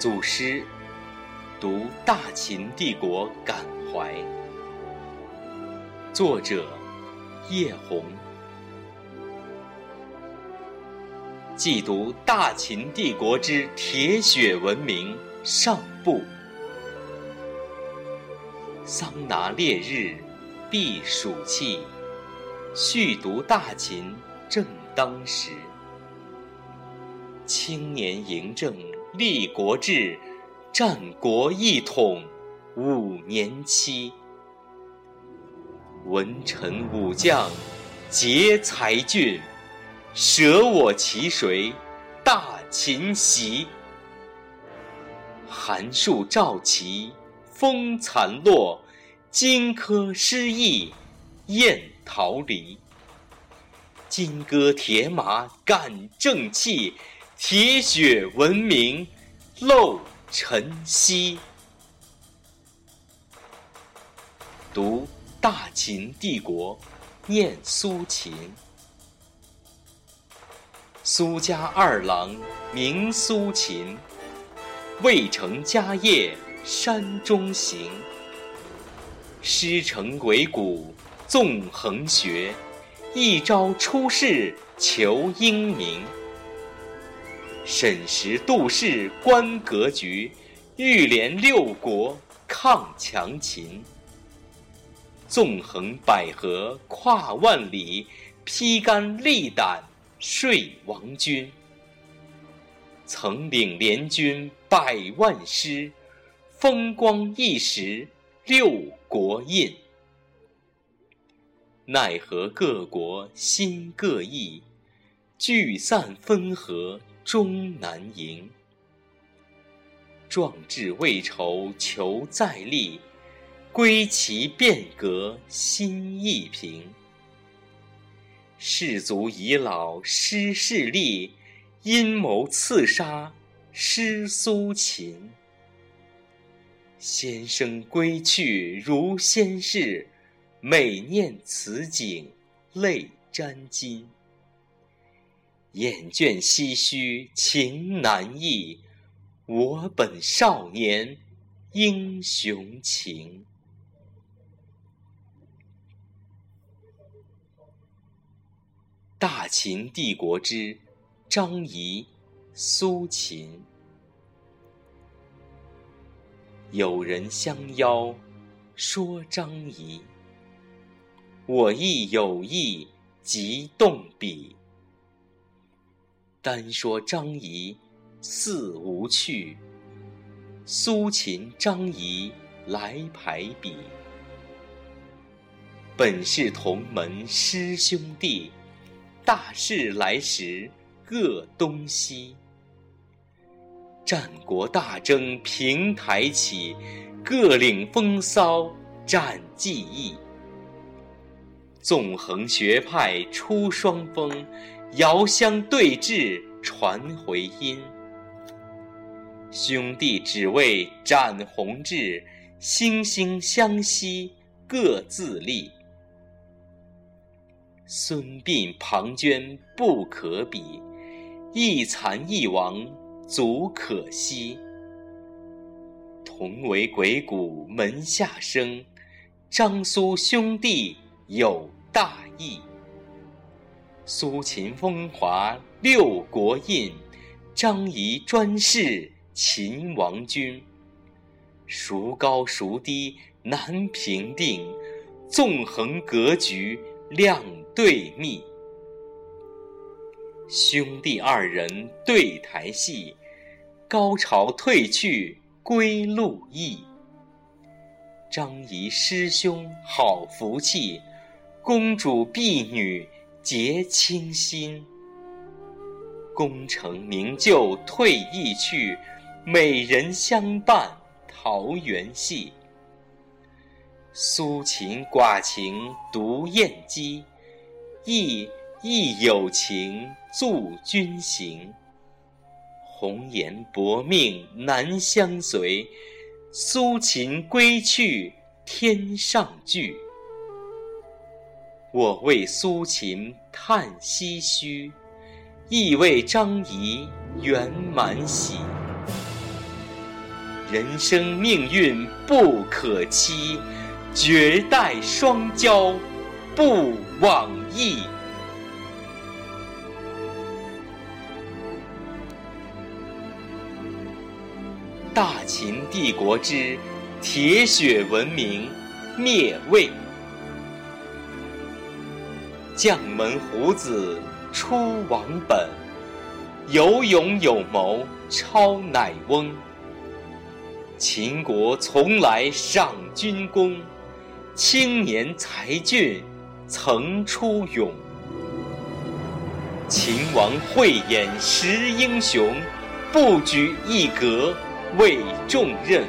祖师读大秦帝国感怀，作者叶红。祭读大秦帝国之铁血文明上部。桑拿烈日避暑气，续读大秦正当时。青年嬴政立国志，战国一统五年期。文臣武将皆才俊，舍我其谁大秦袭？寒树照旗风残落，荆轲失意雁逃离。金戈铁马赶正气。铁血文明露晨曦，读大秦帝国，念苏秦。苏家二郎名苏秦，未成家业山中行。师承鬼谷纵横学，一朝出世求英名。审时度势观格局，欲联六国抗强秦。纵横捭阖跨万里，披肝沥胆睡王军。曾领联军百万师，风光一时六国印。奈何各国心各异，聚散分合。终难迎，壮志未酬求再立，归期变革心易平。士卒已老失势力，阴谋刺杀失苏秦。先生归去如先逝，每念此景泪沾襟。厌倦唏嘘情难抑，我本少年英雄情。大秦帝国之张仪、苏秦，有人相邀说张仪，我亦有意即动笔。单说张仪似无趣，苏秦张仪来排比。本是同门师兄弟，大事来时各东西。战国大争平台起，各领风骚展技艺。纵横学派出双峰。遥相对峙，传回音。兄弟只为展宏志，惺惺相惜，各自立。孙膑、庞涓不可比，一残一亡足可惜。同为鬼谷门下生，张苏兄弟有大义。苏秦风华六国印，张仪专事秦王君。孰高孰低难评定，纵横格局两对密。兄弟二人对台戏，高潮退去归路易。张仪师兄好福气，公主婢女。结清心，功成名就退役去，美人相伴桃源戏。苏秦寡情独厌姬，亦亦有情助君行。红颜薄命难相随，苏秦归去天上聚。我为苏秦叹唏嘘，亦为张仪圆满喜。人生命运不可期，绝代双骄不枉意。大秦帝国之铁血文明灭魏，将门虎子出王本，有勇有谋超乃翁。秦国从来尚军功，青年才俊曾出勇。秦王慧眼识英雄，不拘一格。为重任，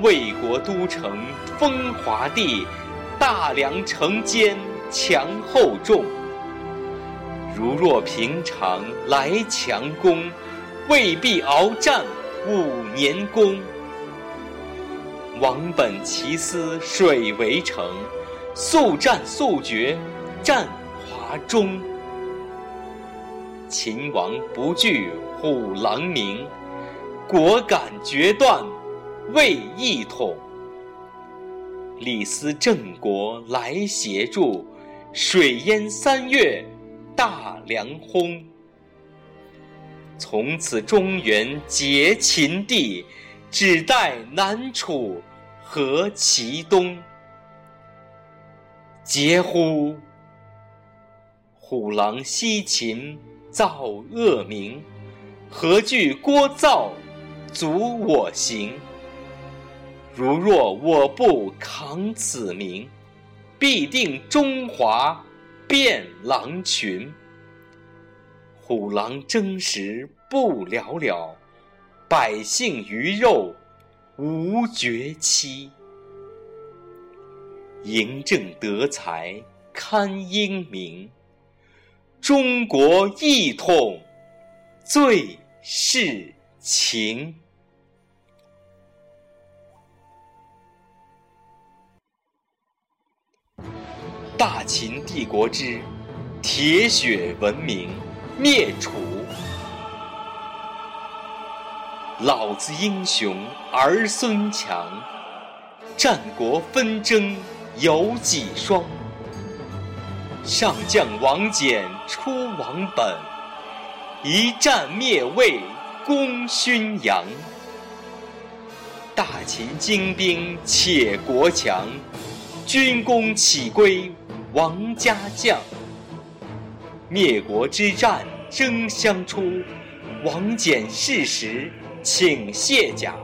魏国都城风华地，大梁城坚强厚重。如若平常来强攻，未必鏖战五年功。王本其思水为城，速战速决战华中。秦王不惧虎狼鸣。果敢决断，为一统。李斯郑国来协助，水淹三月，大梁轰。从此中原结秦地，只待南楚和齐东。嗟乎！虎狼西秦，造恶名，何惧聒噪？阻我行。如若我不扛此名，必定中华变狼群。虎狼争食不了了，百姓鱼肉无绝期。嬴政德才堪英明，中国一统最是情。大秦帝国之铁血文明灭楚，老子英雄儿孙强，战国纷争有几双？上将王翦出王本，一战灭魏功勋扬。大秦精兵且国强，军功岂归？王家将，灭国之战争相出。王翦逝时请卸甲，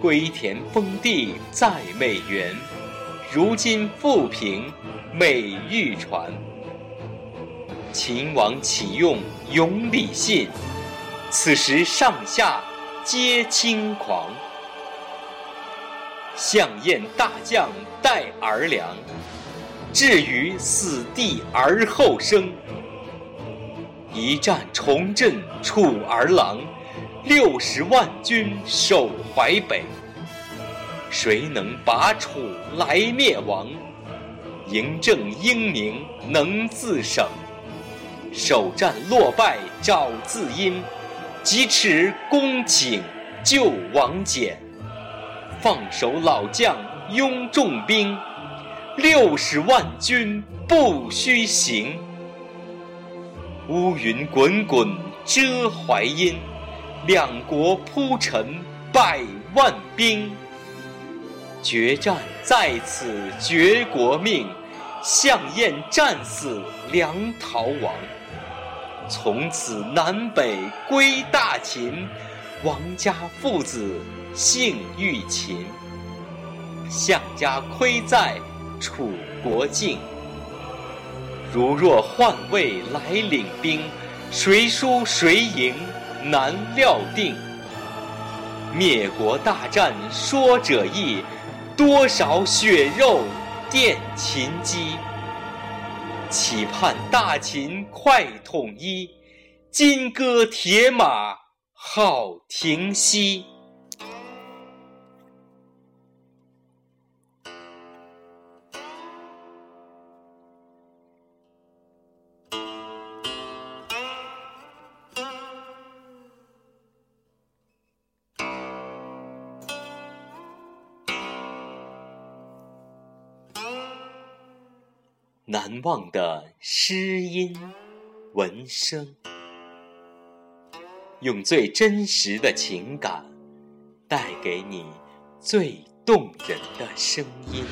归田封地再美园。如今复平美玉传。秦王启用永礼信，此时上下皆轻狂。项燕大将待儿良。置于死地而后生，一战重振楚儿郎，六十万军守淮北。谁能拔楚来灭亡？嬴政英明能自省，首战落败找自因，急驰公请救王翦，放手老将拥重兵。六十万军不须行，乌云滚滚遮淮阴，两国铺陈百万兵。决战在此绝国命，项燕战死梁逃亡。从此南北归大秦，王家父子幸玉秦。项家亏在。楚国境，如若换位来领兵，谁输谁赢难料定。灭国大战说者易，多少血肉垫秦基。期盼大秦快统一，金戈铁马好停息。难忘的诗音文声，用最真实的情感带给你最动人的声音。